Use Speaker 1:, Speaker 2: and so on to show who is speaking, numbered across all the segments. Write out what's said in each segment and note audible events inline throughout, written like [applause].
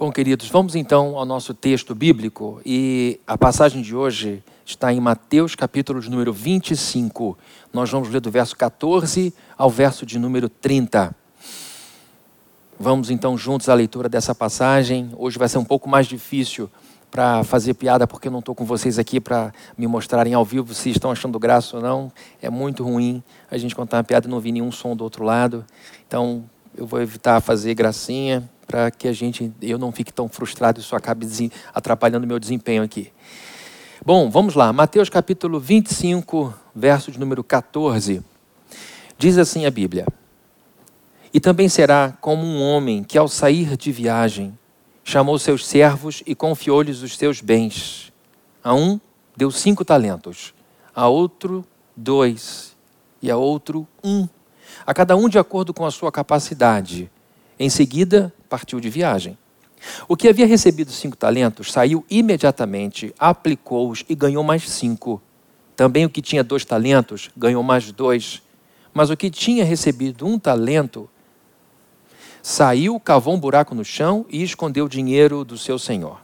Speaker 1: Bom, queridos, vamos então ao nosso texto bíblico e a passagem de hoje está em Mateus capítulo de número 25. Nós vamos ler do verso 14 ao verso de número 30. Vamos então juntos à leitura dessa passagem. Hoje vai ser um pouco mais difícil para fazer piada porque eu não estou com vocês aqui para me mostrarem ao vivo se estão achando graça ou não. É muito ruim a gente contar uma piada e não ouvir nenhum som do outro lado. Então eu vou evitar fazer gracinha para que a gente, eu não fique tão frustrado e isso acabe atrapalhando meu desempenho aqui. Bom, vamos lá. Mateus capítulo 25, verso de número 14. Diz assim a Bíblia: E também será como um homem que, ao sair de viagem, chamou seus servos e confiou-lhes os seus bens. A um deu cinco talentos, a outro dois, e a outro um, a cada um de acordo com a sua capacidade. Em seguida, partiu de viagem. O que havia recebido cinco talentos saiu imediatamente, aplicou-os e ganhou mais cinco. Também o que tinha dois talentos ganhou mais dois. Mas o que tinha recebido um talento saiu, cavou um buraco no chão e escondeu o dinheiro do seu senhor.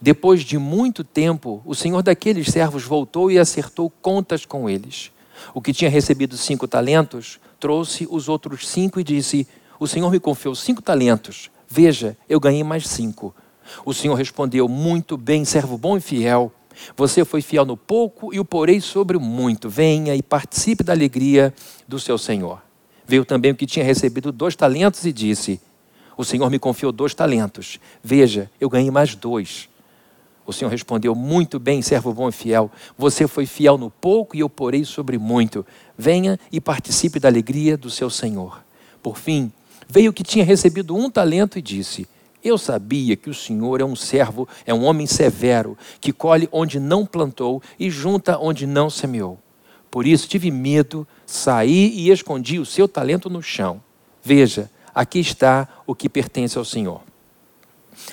Speaker 1: Depois de muito tempo, o senhor daqueles servos voltou e acertou contas com eles. O que tinha recebido cinco talentos trouxe os outros cinco e disse: o Senhor me confiou cinco talentos. Veja, eu ganhei mais cinco. O Senhor respondeu: Muito bem, servo bom e fiel. Você foi fiel no pouco e o porei sobre o muito. Venha e participe da alegria do seu Senhor. Veio também o que tinha recebido dois talentos e disse: O Senhor me confiou dois talentos. Veja, eu ganhei mais dois. O Senhor respondeu: Muito bem, servo bom e fiel. Você foi fiel no pouco e eu porei sobre muito. Venha e participe da alegria do seu Senhor. Por fim, veio que tinha recebido um talento e disse: Eu sabia que o Senhor é um servo, é um homem severo, que colhe onde não plantou e junta onde não semeou. Por isso tive medo, saí e escondi o seu talento no chão. Veja, aqui está o que pertence ao Senhor.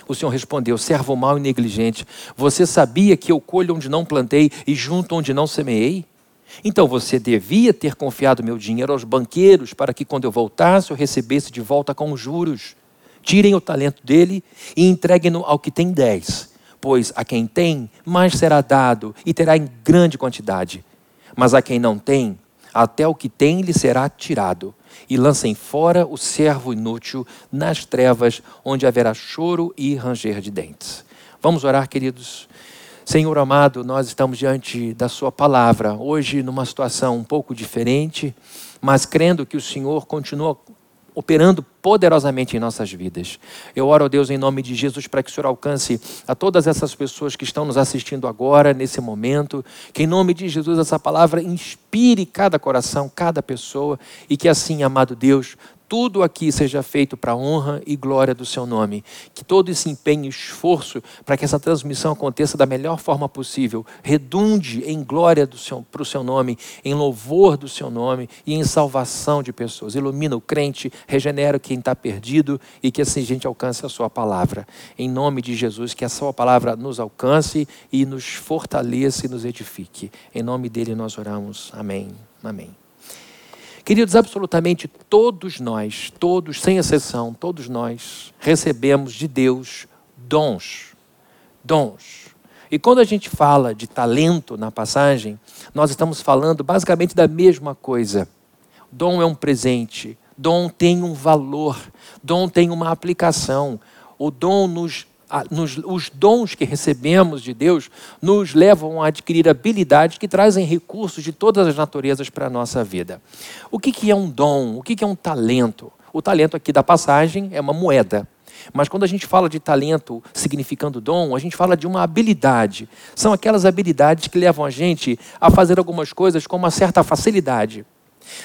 Speaker 1: O Senhor respondeu: Servo mau e negligente, você sabia que eu colho onde não plantei e junto onde não semeei? Então você devia ter confiado meu dinheiro aos banqueiros para que quando eu voltasse eu recebesse de volta com juros. Tirem o talento dele e entreguem-no ao que tem dez, pois a quem tem, mais será dado e terá em grande quantidade. Mas a quem não tem, até o que tem lhe será tirado. E lancem fora o servo inútil nas trevas, onde haverá choro e ranger de dentes. Vamos orar, queridos. Senhor amado, nós estamos diante da Sua palavra, hoje numa situação um pouco diferente, mas crendo que o Senhor continua operando poderosamente em nossas vidas. Eu oro a Deus em nome de Jesus para que o Senhor alcance a todas essas pessoas que estão nos assistindo agora, nesse momento, que em nome de Jesus essa palavra inspire cada coração, cada pessoa e que assim, amado Deus, tudo aqui seja feito para a honra e glória do seu nome. Que todo esse empenho e esforço para que essa transmissão aconteça da melhor forma possível, redunde em glória para o seu nome, em louvor do seu nome e em salvação de pessoas. Ilumina o crente, regenera quem está perdido e que assim a gente alcance a sua palavra. Em nome de Jesus, que a sua palavra nos alcance e nos fortaleça e nos edifique. Em nome dele nós oramos. Amém. Amém. Queridos, absolutamente todos nós, todos, sem exceção, todos nós, recebemos de Deus dons. Dons. E quando a gente fala de talento na passagem, nós estamos falando basicamente da mesma coisa. Dom é um presente, dom tem um valor, dom tem uma aplicação. O dom nos nos, os dons que recebemos de Deus nos levam a adquirir habilidades que trazem recursos de todas as naturezas para a nossa vida. O que, que é um dom? O que, que é um talento? O talento aqui da passagem é uma moeda. Mas quando a gente fala de talento significando dom, a gente fala de uma habilidade. São aquelas habilidades que levam a gente a fazer algumas coisas com uma certa facilidade.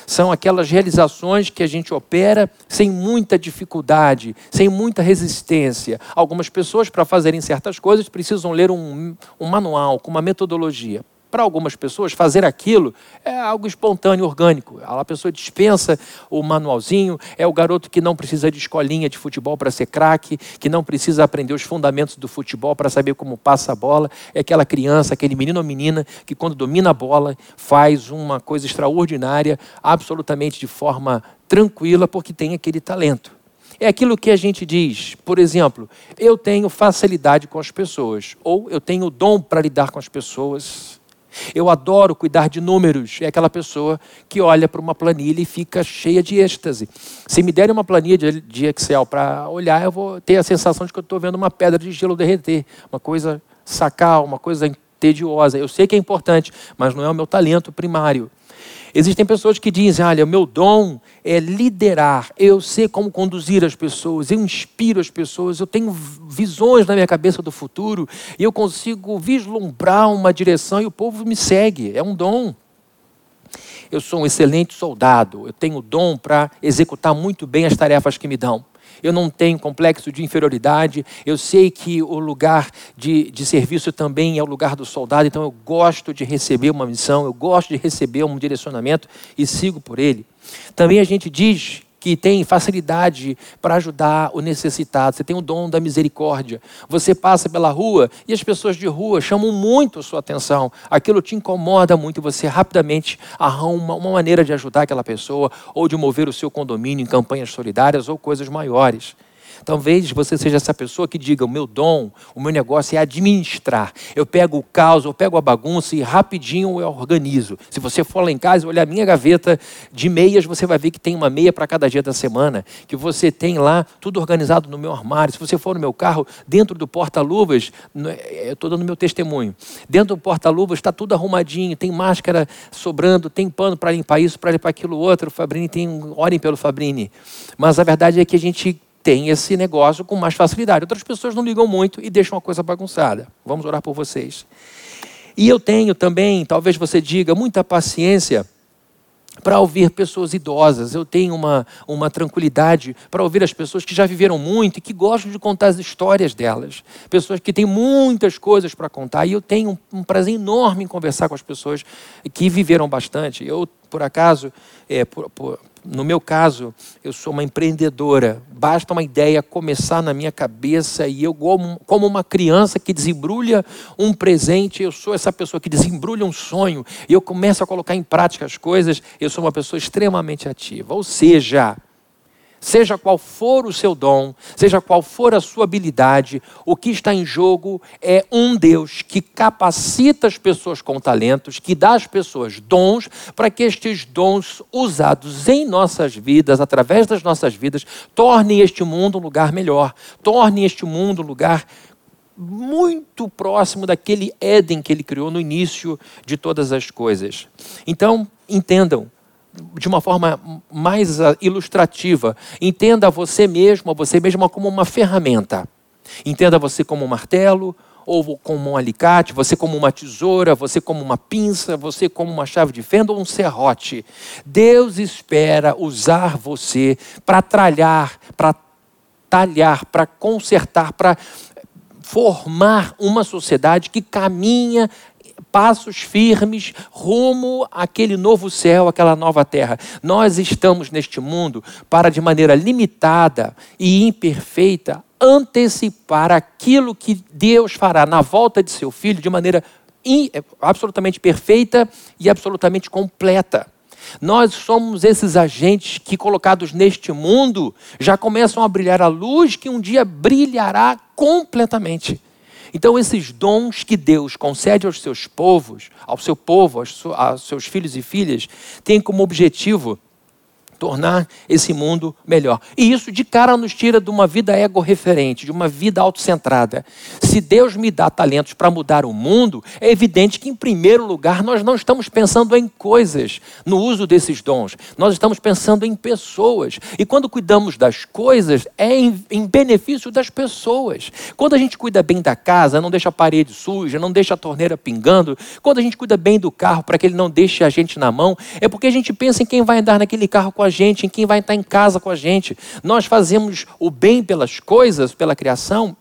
Speaker 1: São aquelas realizações que a gente opera sem muita dificuldade, sem muita resistência. Algumas pessoas, para fazerem certas coisas, precisam ler um, um manual com uma metodologia para algumas pessoas, fazer aquilo é algo espontâneo, orgânico. A pessoa dispensa o manualzinho, é o garoto que não precisa de escolinha de futebol para ser craque, que não precisa aprender os fundamentos do futebol para saber como passa a bola. É aquela criança, aquele menino ou menina que, quando domina a bola, faz uma coisa extraordinária, absolutamente de forma tranquila, porque tem aquele talento. é aquilo que a gente diz, por exemplo, eu tenho facilidade com as pessoas, ou eu tenho dom para lidar com as pessoas. Eu adoro cuidar de números. É aquela pessoa que olha para uma planilha e fica cheia de êxtase. Se me derem uma planilha de Excel para olhar, eu vou ter a sensação de que eu estou vendo uma pedra de gelo derreter, uma coisa sacar, uma coisa tediosa. Eu sei que é importante, mas não é o meu talento primário. Existem pessoas que dizem: olha, o meu dom é liderar, eu sei como conduzir as pessoas, eu inspiro as pessoas, eu tenho visões na minha cabeça do futuro e eu consigo vislumbrar uma direção e o povo me segue. É um dom. Eu sou um excelente soldado, eu tenho dom para executar muito bem as tarefas que me dão eu não tenho complexo de inferioridade, eu sei que o lugar de, de serviço também é o lugar do soldado, então eu gosto de receber uma missão, eu gosto de receber um direcionamento e sigo por ele. Também a gente diz que tem facilidade para ajudar o necessitado, você tem o dom da misericórdia. Você passa pela rua e as pessoas de rua chamam muito a sua atenção, aquilo te incomoda muito e você rapidamente arruma uma maneira de ajudar aquela pessoa ou de mover o seu condomínio em campanhas solidárias ou coisas maiores. Talvez você seja essa pessoa que diga: o meu dom, o meu negócio é administrar. Eu pego o caos, eu pego a bagunça e rapidinho eu organizo. Se você for lá em casa e olhar a minha gaveta de meias, você vai ver que tem uma meia para cada dia da semana. Que você tem lá tudo organizado no meu armário. Se você for no meu carro, dentro do porta-luvas, é, eu estou dando meu testemunho. Dentro do porta-luvas está tudo arrumadinho, tem máscara sobrando, tem pano para limpar isso, para limpar aquilo outro. O Fabrini tem. Orem pelo Fabrini. Mas a verdade é que a gente tem esse negócio com mais facilidade. Outras pessoas não ligam muito e deixam a coisa bagunçada. Vamos orar por vocês. E eu tenho também, talvez você diga, muita paciência para ouvir pessoas idosas. Eu tenho uma, uma tranquilidade para ouvir as pessoas que já viveram muito e que gostam de contar as histórias delas. Pessoas que têm muitas coisas para contar. E eu tenho um, prazer enorme em conversar com as pessoas que viveram bastante. Eu, por acaso, é, por, por, no meu caso, eu sou uma empreendedora. Basta uma ideia começar na minha cabeça e eu, como uma criança que desembrulha um presente, eu sou essa pessoa que desembrulha um sonho e eu começo a colocar em prática as coisas. Eu sou uma pessoa extremamente ativa. Ou seja, Seja qual for o seu dom, seja qual for a sua habilidade, o que está em jogo é um Deus que capacita as pessoas com talentos, que dá às pessoas dons, para que estes dons usados em nossas vidas, através das nossas vidas, tornem este mundo um lugar melhor, tornem este mundo um lugar muito próximo daquele Éden que ele criou no início de todas as coisas. Então, entendam, de uma forma mais ah, ilustrativa. Entenda você mesmo, você mesma como uma ferramenta. Entenda você como um martelo, ou como um alicate, você como uma tesoura, você como uma pinça, você como uma chave de fenda ou um serrote. Deus espera usar você para tralhar, para talhar, para consertar, para formar uma sociedade que caminha passos firmes rumo àquele novo céu, àquela nova terra. Nós estamos neste mundo para, de maneira limitada e imperfeita, antecipar aquilo que Deus fará na volta de seu filho de maneira absolutamente perfeita e absolutamente completa. Nós somos esses agentes que, colocados neste mundo, já começam a brilhar a luz que um dia brilhará completamente. Então, esses dons que Deus concede aos seus povos, ao seu povo, aos, seus filhos e filhas, têm como objetivo tornar esse mundo melhor. E isso de cara nos tira de uma vida ego-referente, de uma vida autocentrada. Se Deus me dá talentos para mudar o mundo, é evidente que, em primeiro lugar, nós não estamos pensando em coisas no uso desses dons. Nós estamos pensando em pessoas. E quando cuidamos das coisas, é em, em benefício das pessoas. Quando a gente cuida bem da casa, não deixa a parede suja, não deixa a torneira pingando, quando a gente cuida bem do carro para que ele não deixe a gente na mão, é porque a gente pensa em quem vai andar naquele carro com a gente, em quem vai estar em casa com a gente. Nós fazemos o bem pelas coisas, pela criação,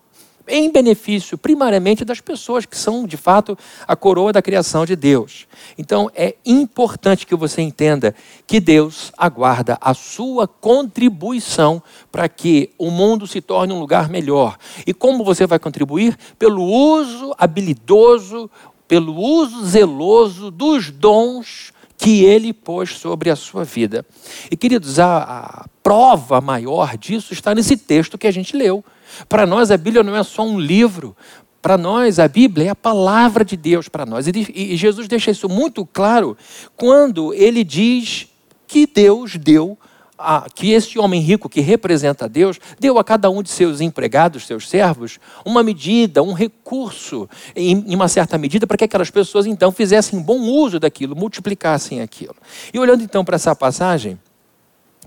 Speaker 1: em benefício primariamente das pessoas que são, de fato, a coroa da criação de Deus. Então, é importante que você entenda que Deus aguarda a sua contribuição para que o mundo se torne um lugar melhor. E como você vai contribuir? Pelo uso habilidoso, pelo uso zeloso dos dons que ele pôs sobre a sua vida. E queridos, a, a prova maior disso está nesse texto que a gente leu. Para nós, a Bíblia não é só um livro. Para nós, a Bíblia é a palavra de Deus para nós. E, e Jesus deixa isso muito claro quando ele diz que Deus deu a, que esse homem rico que representa Deus deu a cada um de seus empregados, seus servos, uma medida, um recurso, em, em uma certa medida, para que aquelas pessoas então fizessem bom uso daquilo, multiplicassem aquilo. E olhando então para essa passagem,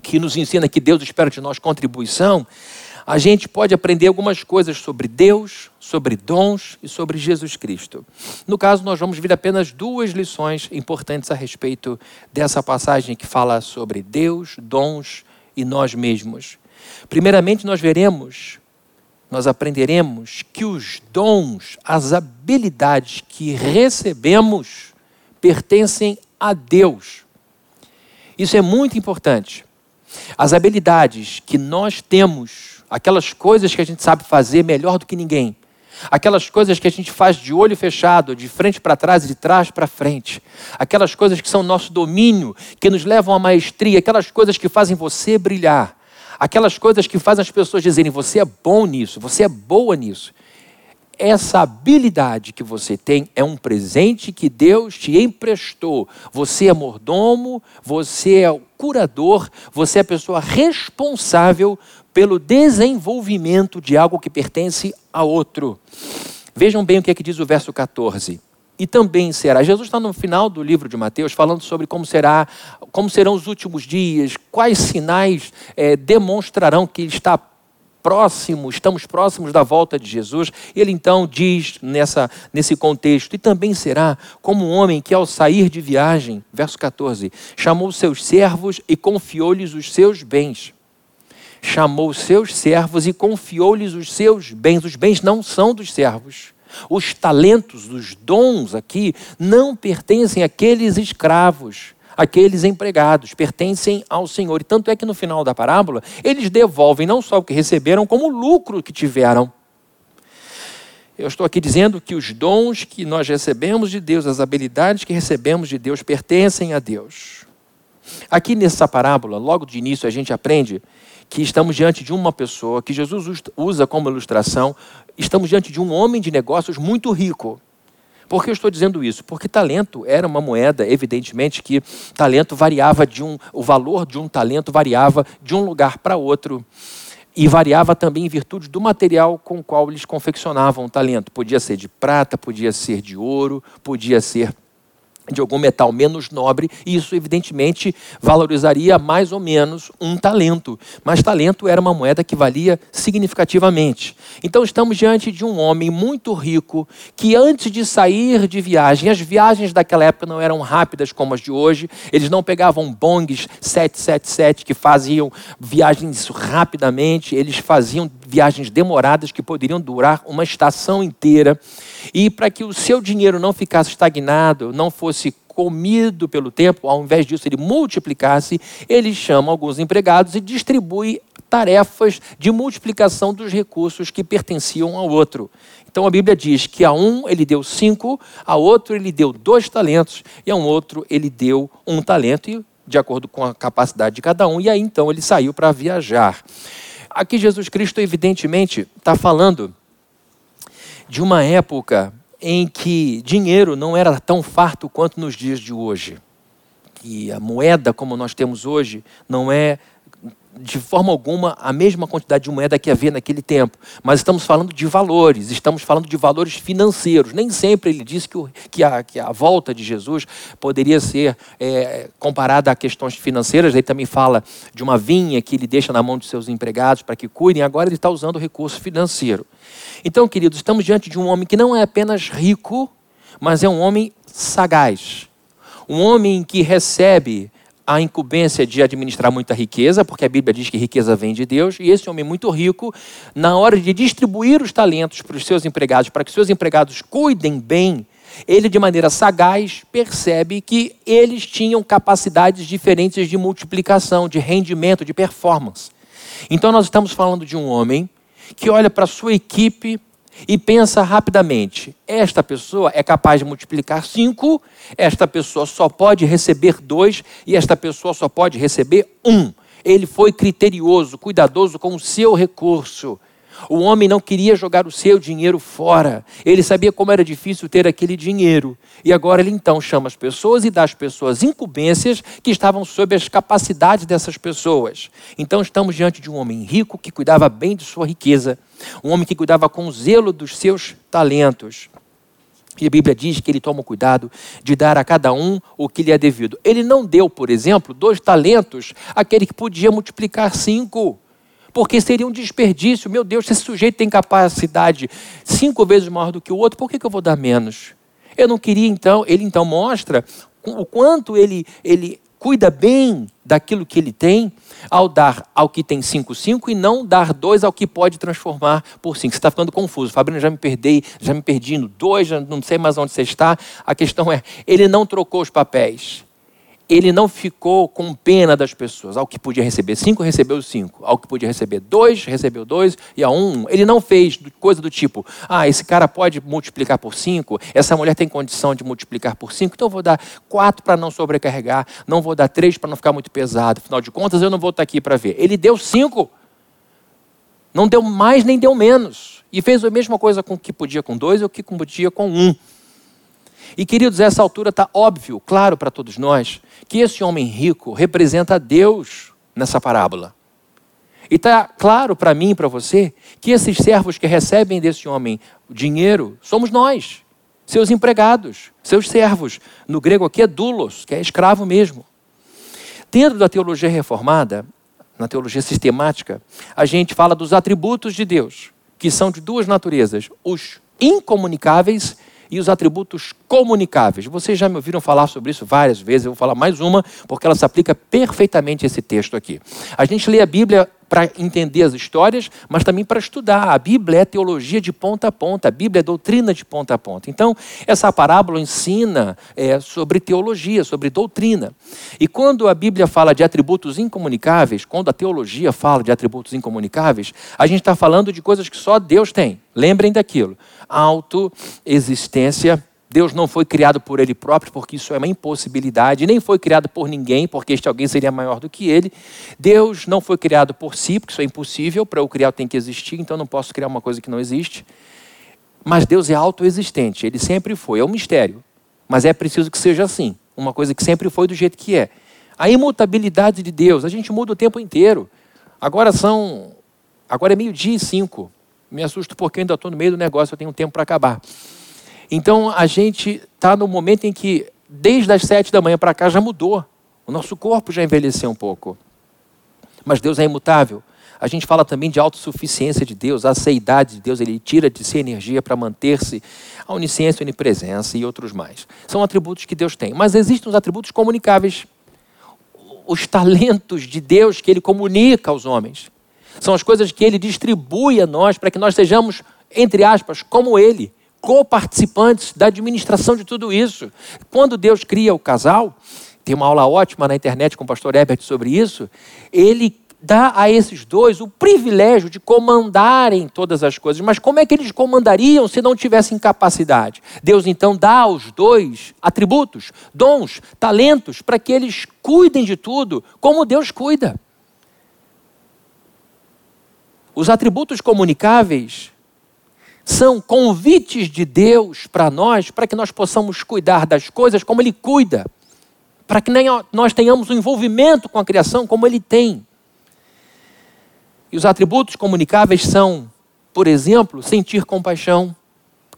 Speaker 1: que nos ensina que Deus espera de nós contribuição, a gente pode aprender algumas coisas sobre Deus, sobre dons e sobre Jesus Cristo. No caso, nós vamos ver apenas duas lições importantes a respeito dessa passagem que fala sobre Deus, dons e nós mesmos. Primeiramente, nós veremos, nós aprenderemos que os dons, as habilidades que recebemos, pertencem a Deus. Isso é muito importante. As habilidades que nós temos aquelas coisas que a gente sabe fazer melhor do que ninguém, aquelas coisas que a gente faz de olho fechado, de frente para trás e de trás para frente, aquelas coisas que são nosso domínio, que nos levam à maestria, aquelas coisas que fazem você brilhar, aquelas coisas que fazem as pessoas dizerem: você é bom nisso, você é boa nisso. Essa habilidade que você tem é um presente que Deus te emprestou. Você é mordomo, você é o curador, você é a pessoa responsável pelo desenvolvimento de algo que pertence a outro. Vejam bem o que é que diz o verso 14. E também será. Jesus está no final do livro de Mateus falando sobre como será, como serão os últimos dias, quais sinais é, demonstrarão que está próximo, estamos próximos da volta de Jesus. Ele então diz nessa, nesse contexto: e também será como um homem que, ao sair de viagem, verso 14, chamou seus servos e confiou-lhes os seus bens chamou seus servos e confiou-lhes os seus bens. Os bens não são dos servos. Os talentos, os dons aqui, não pertencem àqueles escravos, àqueles empregados, pertencem ao Senhor. E tanto é que no final da parábola, eles devolvem não só o que receberam, como o lucro que tiveram. Eu estou aqui dizendo que os dons que nós recebemos de Deus, as habilidades que recebemos de Deus, pertencem a Deus. Aqui nessa parábola, logo de início, a gente aprende que estamos diante de uma pessoa que Jesus usa como ilustração, estamos diante de um homem de negócios muito rico. Por que eu estou dizendo isso? Porque talento era uma moeda, evidentemente que talento variava de um, o valor de um talento variava de um lugar para outro. E variava também em virtude do material com o qual eles confeccionavam o talento. Podia ser de prata, podia ser de ouro, podia ser de algum metal menos nobre, e isso evidentemente valorizaria mais ou menos um talento. Mas talento era uma moeda que valia significativamente. Então estamos diante de um homem muito rico que antes de sair de viagem, as viagens daquela época não eram rápidas como as de hoje, eles não pegavam bongs 777 que faziam viagens rapidamente, eles faziam viagens demoradas que poderiam durar uma estação inteira. E para que o seu dinheiro não ficasse estagnado, não fosse comido pelo tempo, ao invés disso ele multiplicasse, ele chama alguns empregados e distribui tarefas de multiplicação dos recursos que pertenciam ao outro. Então a Bíblia diz que a um ele deu cinco, a outro ele deu dois talentos e a um outro ele deu um talento, de acordo com a capacidade de cada um, e aí então ele saiu para viajar. Aqui Jesus Cristo, evidentemente, está falando de uma época em que dinheiro não era tão farto quanto nos dias de hoje. E a moeda como nós temos hoje não é de forma alguma a mesma quantidade de moeda que havia naquele tempo, mas estamos falando de valores, estamos falando de valores financeiros. Nem sempre ele disse que, o, que, a, que a, volta de Jesus poderia ser é, comparada a questões financeiras. Ele também fala de uma vinha que ele deixa na mão de seus empregados para que cuidem. Agora ele está usando o recurso financeiro. Então, queridos, estamos diante de um homem que não é apenas rico, mas é um homem sagaz. Um homem que recebe a incumbência de administrar muita riqueza, porque a Bíblia diz que riqueza vem de Deus, e esse homem muito rico, na hora de distribuir os talentos para os seus empregados, para que seus empregados cuidem bem, ele de maneira sagaz percebe que eles tinham capacidades diferentes de multiplicação, de rendimento, de performance. Então nós estamos falando de um homem que olha para sua equipe e pensa rapidamente: esta pessoa é capaz de multiplicar cinco, esta pessoa só pode receber dois e esta pessoa só pode receber um. Ele foi criterioso, cuidadoso com o seu recurso. O homem não queria jogar o seu dinheiro fora. Ele sabia como era difícil ter aquele dinheiro. E agora ele então chama as pessoas e dá às pessoas incumbências que estavam sob as capacidades dessas pessoas. Então estamos diante de um homem rico que cuidava bem de sua riqueza, um homem que cuidava com zelo dos seus talentos. E a Bíblia diz que ele toma cuidado de dar a cada um o que lhe é devido. Ele não deu, por exemplo, dois talentos àquele que podia multiplicar cinco porque seria um desperdício. Meu Deus, se esse sujeito tem capacidade cinco vezes maior do que o outro, por que, que eu vou dar menos? Eu não queria então, ele então mostra o quanto ele, ele cuida bem daquilo que ele tem ao dar ao que tem cinco, cinco e não dar dois ao que pode transformar por cinco. Você está ficando confuso. Fabrina, já me perdi, já me perdi no dois, já não sei mais onde você está. A questão é, ele não trocou os papéis ele não ficou com pena das pessoas. Ao que podia receber cinco, recebeu cinco. Ao que podia receber dois, recebeu dois. E a um, ele não fez coisa do tipo: ah, esse cara pode multiplicar por cinco, essa mulher tem condição de multiplicar por cinco, então eu vou dar quatro para não sobrecarregar, não vou dar três para não ficar muito pesado. Afinal de contas, eu não vou estar aqui para ver. Ele deu cinco. Não deu mais nem deu menos. E fez a mesma coisa com o que podia com dois e o que podia com um. E queridos, essa altura está óbvio, claro para todos nós, que esse homem rico representa Deus nessa parábola. E está claro para mim e para você que esses servos que recebem desse homem dinheiro somos nós, seus empregados, seus servos. No grego aqui é doulos, que é escravo mesmo. Dentro da teologia reformada, na teologia sistemática, a gente fala dos atributos de Deus, que são de duas naturezas: os incomunicáveis e os atributos comunicáveis. Vocês já me ouviram falar sobre isso várias vezes, eu vou falar mais uma, porque ela se aplica perfeitamente a esse texto aqui. A gente lê a Bíblia para entender as histórias, mas também para estudar. A Bíblia é teologia de ponta a ponta, a Bíblia é doutrina de ponta a ponta. Então, essa parábola ensina é, sobre teologia, sobre doutrina. E quando a Bíblia fala de atributos incomunicáveis, quando a teologia fala de atributos incomunicáveis, a gente está falando de coisas que só Deus tem. Lembrem daquilo: autoexistência Deus não foi criado por ele próprio, porque isso é uma impossibilidade, nem foi criado por ninguém, porque este alguém seria maior do que ele. Deus não foi criado por si, porque isso é impossível, para eu criar tem que existir, então não posso criar uma coisa que não existe. Mas Deus é autoexistente, ele sempre foi, é um mistério. Mas é preciso que seja assim, uma coisa que sempre foi do jeito que é. A imutabilidade de Deus, a gente muda o tempo inteiro. Agora são. Agora é meio-dia e cinco. Me assusto porque eu ainda estou no meio do negócio, eu tenho um tempo para acabar. Então a gente está no momento em que, desde as sete da manhã para cá, já mudou. O nosso corpo já envelheceu um pouco. Mas Deus é imutável. A gente fala também de autossuficiência de Deus, a aceidade de Deus, ele tira de si energia para manter-se, a onisciência, a onipresença e outros mais. São atributos que Deus tem. Mas existem os atributos comunicáveis, os talentos de Deus que ele comunica aos homens. São as coisas que ele distribui a nós para que nós sejamos, entre aspas, como ele coparticipantes da administração de tudo isso. Quando Deus cria o casal, tem uma aula ótima na internet com o pastor Herbert sobre isso, ele dá a esses dois o privilégio de comandarem todas as coisas. Mas como é que eles comandariam se não tivessem capacidade? Deus então dá aos dois atributos, dons, talentos, para que eles cuidem de tudo como Deus cuida. Os atributos comunicáveis são convites de Deus para nós, para que nós possamos cuidar das coisas como Ele cuida, para que nós tenhamos um envolvimento com a criação como Ele tem. E os atributos comunicáveis são, por exemplo, sentir compaixão.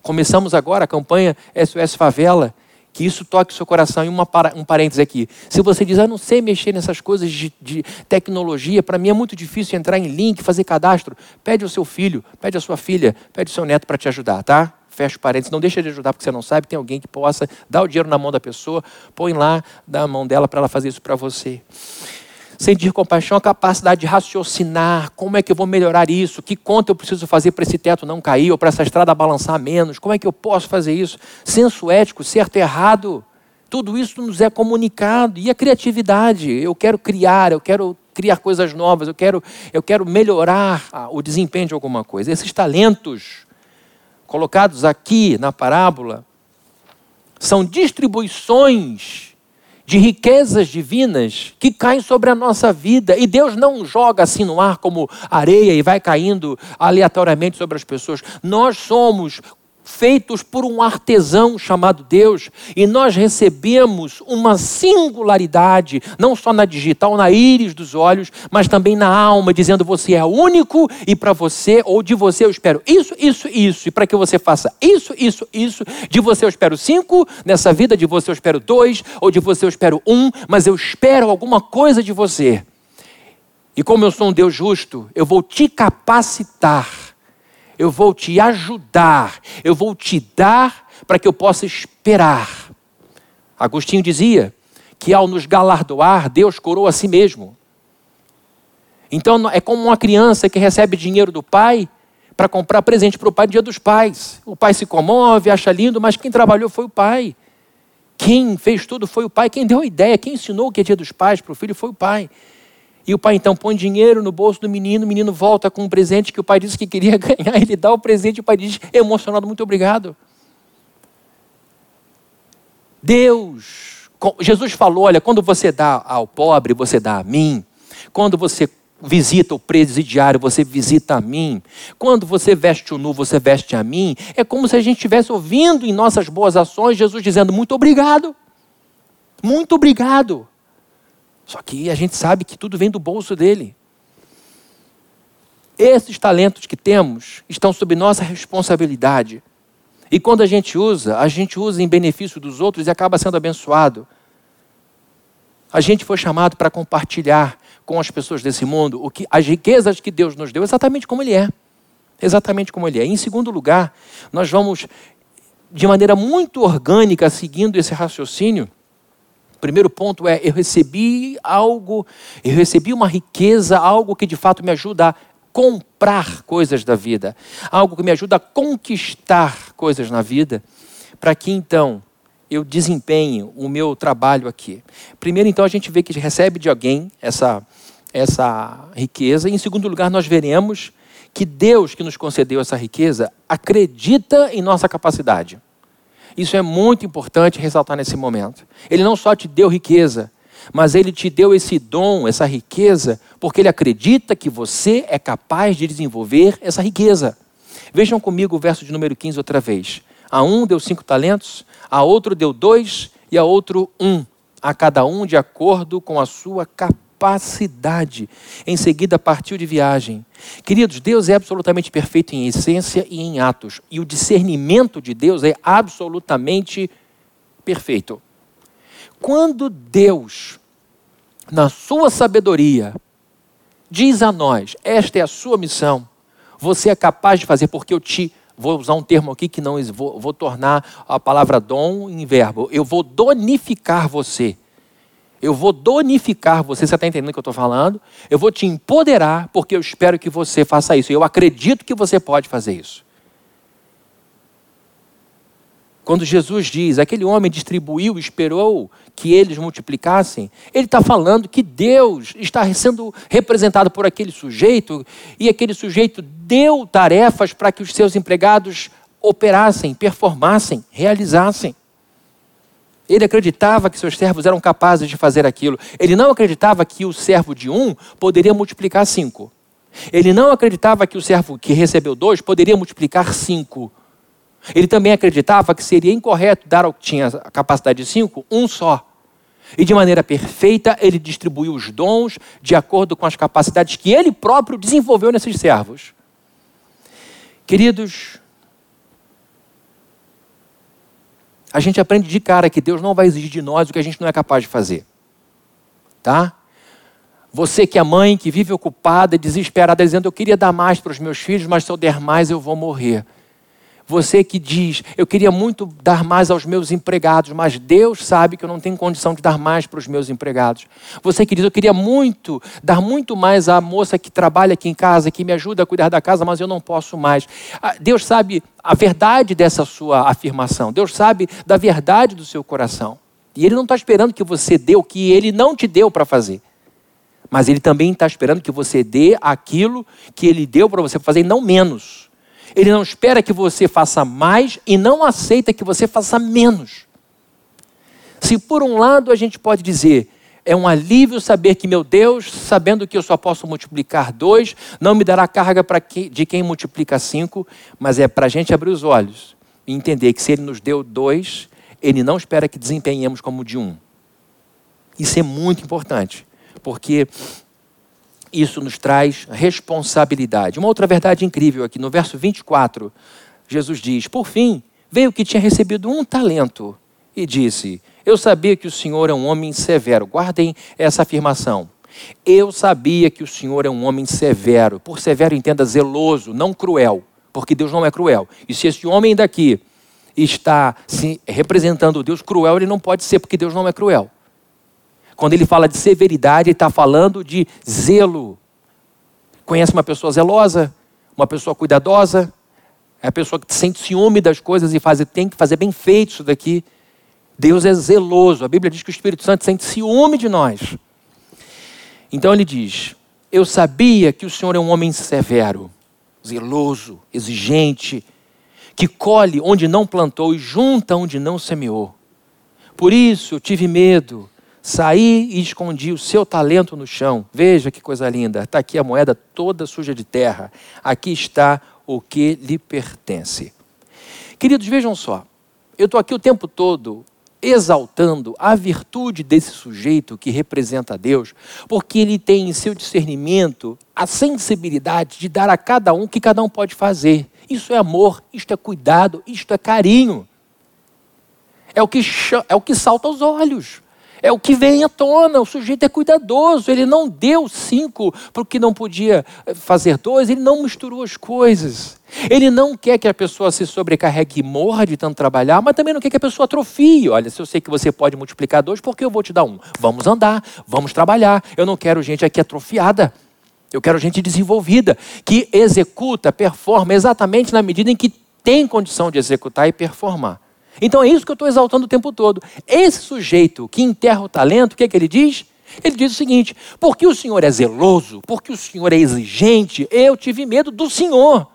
Speaker 1: Começamos agora a campanha SOS Favela, que isso toque o seu coração. E uma, um parêntese aqui. Se você diz, ah, não sei mexer nessas coisas de, de tecnologia, para mim é muito difícil entrar em link, fazer cadastro, pede ao seu filho, pede à sua filha, pede ao seu neto para te ajudar, tá? Fecha parênteses, não deixa de ajudar porque você não sabe, tem alguém que possa dar o dinheiro na mão da pessoa, põe lá, dá a mão dela para ela fazer isso para você. Sentir compaixão é a capacidade de raciocinar. Como é que eu vou melhorar isso? Que conta eu preciso fazer para esse teto não cair ou para essa estrada balançar menos? Como é que eu posso fazer isso? Senso ético, certo e errado. Tudo isso nos é comunicado. E a criatividade. Eu quero criar, eu quero criar coisas novas, eu quero, eu quero melhorar o desempenho de alguma coisa. Esses talentos colocados aqui na parábola são distribuições de riquezas divinas que caem sobre a nossa vida. E Deus não joga assim no ar como areia e vai caindo aleatoriamente sobre as pessoas. Nós somos feitos por um artesão chamado Deus, e nós recebemos uma singularidade, não só na digital, na íris dos olhos, mas também na alma, dizendo você é único e para você ou de você eu espero isso, isso, isso, e para que você faça isso, isso, isso, de você eu espero cinco, nessa vida de você eu espero dois, ou de você eu espero um, mas eu espero alguma coisa de você. E como eu sou um Deus justo, eu vou te capacitar eu vou te ajudar, eu vou te dar para que eu possa esperar. Agostinho dizia que ao nos galardoar, Deus coroa a si mesmo. Então é como uma criança que recebe dinheiro do pai para comprar presente para o pai no dia dos pais. O pai se comove, acha lindo, mas quem trabalhou foi o pai. Quem fez tudo foi o pai. Quem deu a ideia, quem ensinou que é dia dos pais para o filho foi o pai. E o pai então põe dinheiro no bolso do menino, o menino volta com um presente que o pai disse que queria [laughs] ganhar, ele dá o presente e o pai diz, emocionado, muito obrigado. Deus, Jesus falou: olha, quando você dá ao pobre, você dá a mim. Quando você visita o presidiário, você visita a mim. Quando você veste o nu, você veste a mim. É como se a gente estivesse ouvindo em nossas boas ações Jesus dizendo: muito obrigado. Muito obrigado. Só que a gente sabe que tudo vem do bolso dele. Esses talentos que temos estão sob nossa responsabilidade. E quando a gente usa, a gente usa em benefício dos outros e acaba sendo abençoado. A gente foi chamado para compartilhar com as pessoas desse mundo o que as riquezas que Deus nos deu, exatamente como ele é. Exatamente como ele é. Em segundo lugar, nós vamos de maneira muito orgânica seguindo esse raciocínio, primeiro ponto é: eu recebi algo, eu recebi uma riqueza, algo que de fato me ajuda a comprar coisas da vida, algo que me ajuda a conquistar coisas na vida, para que então eu desempenhe o meu trabalho aqui. Primeiro, então, a gente vê que recebe de alguém essa, essa riqueza, e em segundo lugar, nós veremos que Deus que nos concedeu essa riqueza acredita em nossa capacidade. Isso é muito importante ressaltar nesse momento. Ele não só te deu riqueza, mas ele te deu esse dom, essa riqueza, porque ele acredita que você é capaz de desenvolver essa riqueza. Vejam comigo o verso de número 15 outra vez. A um deu cinco talentos, a outro deu dois e a outro um, a cada um de acordo com a sua capacidade capacidade. Em seguida, partiu de viagem. Queridos, Deus é absolutamente perfeito em essência e em atos. E o discernimento de Deus é absolutamente perfeito. Quando Deus, na sua sabedoria, diz a nós: esta é a sua missão, você é capaz de fazer, porque eu te. Vou usar um termo aqui que não vou, vou tornar a palavra dom em verbo. Eu vou donificar você eu vou donificar você, você está entendendo o que eu estou falando? Eu vou te empoderar, porque eu espero que você faça isso. Eu acredito que você pode fazer isso. Quando Jesus diz, aquele homem distribuiu, esperou que eles multiplicassem, ele está falando que Deus está sendo representado por aquele sujeito, e aquele sujeito deu tarefas para que os seus empregados operassem, performassem, realizassem. Ele acreditava que seus servos eram capazes de fazer aquilo. Ele não acreditava que o servo de um poderia multiplicar cinco. Ele não acreditava que o servo que recebeu dois poderia multiplicar cinco. Ele também acreditava que seria incorreto dar ao que tinha a capacidade de cinco um só. E de maneira perfeita, ele distribuiu os dons de acordo com as capacidades que ele próprio desenvolveu nesses servos. Queridos, a gente aprende de cara que Deus não vai exigir de nós o que a gente não é capaz de fazer. Tá? Você que é mãe, que vive ocupada, desesperada, dizendo: Eu queria dar mais para os meus filhos, mas se eu der mais, eu vou morrer. Você que diz, eu queria muito dar mais aos meus empregados, mas Deus sabe que eu não tenho condição de dar mais para os meus empregados. Você que diz, eu queria muito, dar muito mais à moça que trabalha aqui em casa, que me ajuda a cuidar da casa, mas eu não posso mais. Ah, Deus sabe a verdade dessa sua afirmação. Deus sabe da verdade do seu coração. E Ele não está esperando que você dê o que Ele não te deu para fazer. Mas Ele também está esperando que você dê aquilo que Ele deu para você fazer, e não menos. Ele não espera que você faça mais e não aceita que você faça menos. Se por um lado a gente pode dizer, é um alívio saber que meu Deus, sabendo que eu só posso multiplicar dois, não me dará carga que, de quem multiplica cinco, mas é para a gente abrir os olhos e entender que se Ele nos deu dois, Ele não espera que desempenhemos como de um. Isso é muito importante, porque isso nos traz responsabilidade. Uma outra verdade incrível aqui, no verso 24, Jesus diz: Por fim, veio que tinha recebido um talento e disse: eu sabia que o Senhor é um homem severo. Guardem essa afirmação. Eu sabia que o Senhor é um homem severo. Por severo, entenda zeloso, não cruel, porque Deus não é cruel. E se esse homem daqui está se representando Deus cruel, ele não pode ser, porque Deus não é cruel. Quando ele fala de severidade, ele está falando de zelo. Conhece uma pessoa zelosa, uma pessoa cuidadosa, é a pessoa que sente ciúme das coisas e faz, tem que fazer bem feito isso daqui. Deus é zeloso. A Bíblia diz que o Espírito Santo sente ciúme de nós. Então ele diz: Eu sabia que o Senhor é um homem severo, zeloso, exigente, que colhe onde não plantou e junta onde não semeou. Por isso eu tive medo, saí e escondi o seu talento no chão. Veja que coisa linda. Está aqui a moeda toda suja de terra. Aqui está o que lhe pertence. Queridos, vejam só. Eu estou aqui o tempo todo exaltando a virtude desse sujeito que representa Deus, porque ele tem em seu discernimento a sensibilidade de dar a cada um o que cada um pode fazer. Isso é amor, isto é cuidado, isto é carinho. É o que, é o que salta aos olhos. É o que vem à tona. O sujeito é cuidadoso. Ele não deu cinco porque não podia eh, fazer dois. Ele não misturou as coisas. Ele não quer que a pessoa se sobrecarregue e morra de tanto trabalhar, mas também não quer que a pessoa atrofie. Olha, se eu sei que você pode multiplicar dois, por que eu vou te dar um? Vamos andar, vamos trabalhar. Eu não quero gente aqui atrofiada. Eu quero gente desenvolvida, que executa, performa exatamente na medida em que tem condição de executar e performar. Então é isso que eu estou exaltando o tempo todo. Esse sujeito que enterra o talento, o que é que ele diz? Ele diz o seguinte: porque o Senhor é zeloso, porque o Senhor é exigente, eu tive medo do Senhor.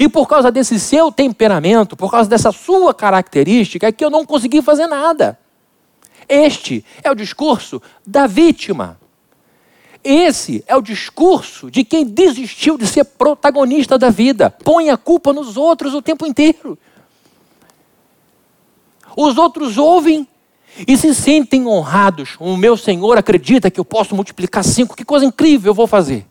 Speaker 1: E por causa desse seu temperamento, por causa dessa sua característica, é que eu não consegui fazer nada. Este é o discurso da vítima. Esse é o discurso de quem desistiu de ser protagonista da vida. Põe a culpa nos outros o tempo inteiro. Os outros ouvem e se sentem honrados. O meu Senhor acredita que eu posso multiplicar cinco, que coisa incrível eu vou fazer.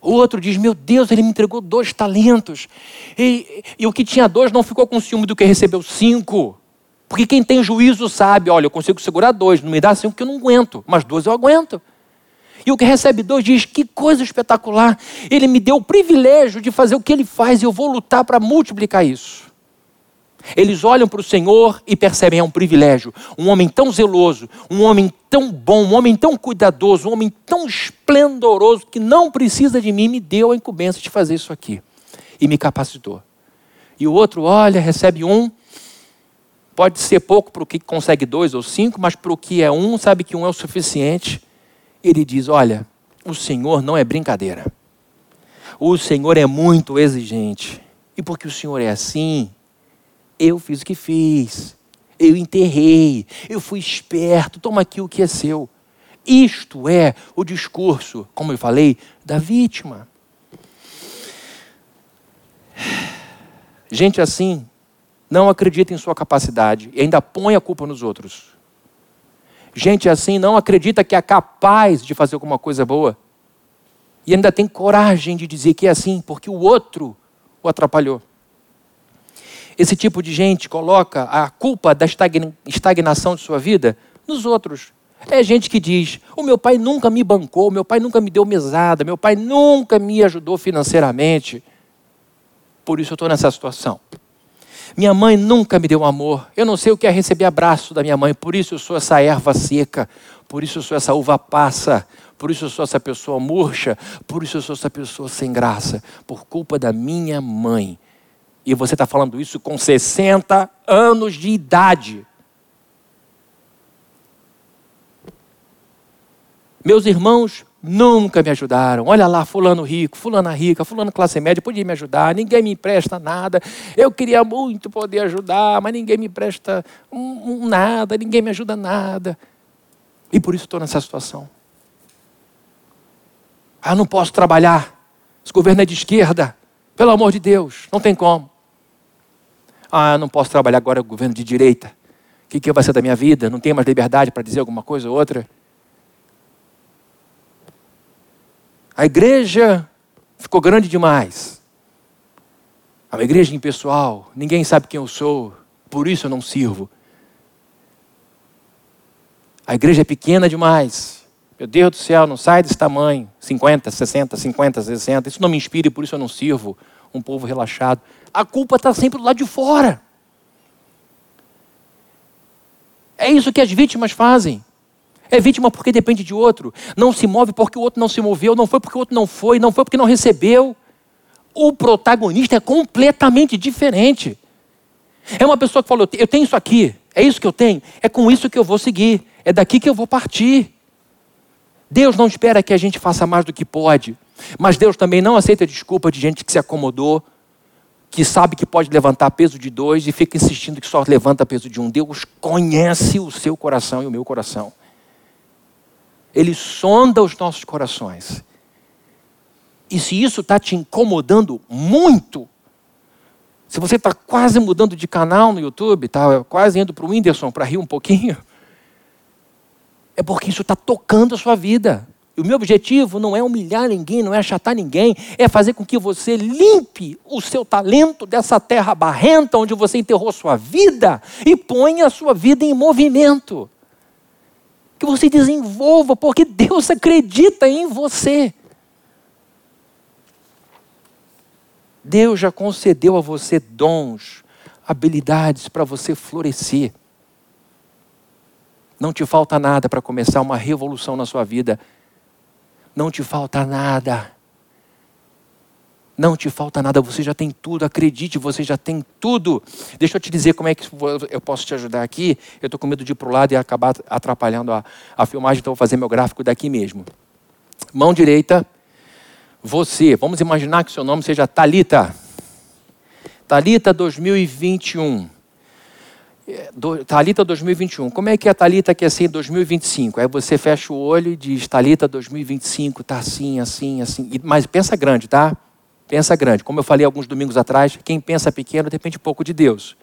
Speaker 1: O outro diz: Meu Deus, ele me entregou dois talentos. E, e, o que tinha dois não ficou com ciúme do que recebeu cinco. Porque quem tem juízo sabe: olha, eu consigo segurar dois, não me dá cinco que eu não aguento, mas dois eu aguento. E o que recebe dois diz: Que coisa espetacular. Ele me deu o privilégio de fazer o que ele faz e eu vou lutar para multiplicar isso. Eles olham para o Senhor e percebem é um privilégio. Um homem tão zeloso, um homem tão bom, um homem tão cuidadoso, um homem tão esplendoroso que não precisa de mim, me deu a incumbência de fazer isso aqui e me capacitou. E o outro olha, recebe um, pode ser pouco para o que consegue dois ou cinco, mas para o que é um, sabe que um é o suficiente. Ele diz: Olha, o Senhor não é brincadeira. O Senhor é muito exigente. E porque o Senhor é assim, eu fiz o que fiz. Eu enterrei. Eu fui esperto. Toma aqui o que é seu. Isto é o discurso, como eu falei, da vítima. Gente assim não acredita em sua capacidade e ainda põe a culpa nos outros. Gente assim não acredita que é capaz de fazer alguma coisa boa e ainda tem coragem de dizer que é assim porque o outro o atrapalhou. Esse tipo de gente coloca a culpa da estagnação de sua vida nos outros. É gente que diz: o meu pai nunca me bancou, meu pai nunca me deu mesada, meu pai nunca me ajudou financeiramente. Por isso eu estou nessa situação. Minha mãe nunca me deu amor. Eu não sei o que é receber abraço da minha mãe. Por isso eu sou essa erva seca. Por isso eu sou essa uva passa. Por isso eu sou essa pessoa murcha. Por isso eu sou essa pessoa sem graça. Por culpa da minha mãe. E você está falando isso com 60 anos de idade. Meus irmãos, nunca me ajudaram. Olha lá, fulano rico, fulana rica, fulano classe média, podia me ajudar, ninguém me empresta nada. Eu queria muito poder ajudar, mas ninguém me empresta um, um nada, ninguém me ajuda nada. E por isso estou nessa situação. Ah, não posso trabalhar. Esse governo é de esquerda. Pelo amor de Deus, não tem como. Ah, não posso trabalhar agora o governo de direita. O que, que vai ser da minha vida? Não tenho mais liberdade para dizer alguma coisa ou outra. A igreja ficou grande demais. É uma igreja impessoal. Ninguém sabe quem eu sou. Por isso eu não sirvo. A igreja é pequena demais. Meu Deus do céu, não sai desse tamanho. 50, 60, 50, 60. Isso não me inspira e por isso eu não sirvo. Um povo relaxado. A culpa está sempre do lado de fora. É isso que as vítimas fazem. É vítima porque depende de outro. Não se move porque o outro não se moveu. Não foi porque o outro não foi. Não foi porque não recebeu. O protagonista é completamente diferente. É uma pessoa que falou: Eu tenho isso aqui. É isso que eu tenho. É com isso que eu vou seguir. É daqui que eu vou partir. Deus não espera que a gente faça mais do que pode. Mas Deus também não aceita desculpa de gente que se acomodou, que sabe que pode levantar peso de dois e fica insistindo que só levanta peso de um. Deus conhece o seu coração e o meu coração. Ele sonda os nossos corações. E se isso está te incomodando muito, se você está quase mudando de canal no YouTube, está quase indo para o Whindersson para rir um pouquinho, é porque isso está tocando a sua vida. O meu objetivo não é humilhar ninguém, não é achatar ninguém, é fazer com que você limpe o seu talento dessa terra barrenta onde você enterrou sua vida e ponha a sua vida em movimento que você desenvolva, porque Deus acredita em você. Deus já concedeu a você dons, habilidades para você florescer. Não te falta nada para começar uma revolução na sua vida. Não te falta nada. Não te falta nada, você já tem tudo, acredite, você já tem tudo. Deixa eu te dizer como é que eu posso te ajudar aqui. Eu estou com medo de ir para o lado e acabar atrapalhando a, a filmagem, então vou fazer meu gráfico daqui mesmo. Mão direita, você. Vamos imaginar que seu nome seja Talita. Talita 2021. Talita 2021. Como é que a Talita quer ser em 2025? Aí você fecha o olho e diz: Talita 2025 tá assim, assim, assim. Mas pensa grande, tá? Pensa grande. Como eu falei alguns domingos atrás, quem pensa pequeno depende pouco de Deus.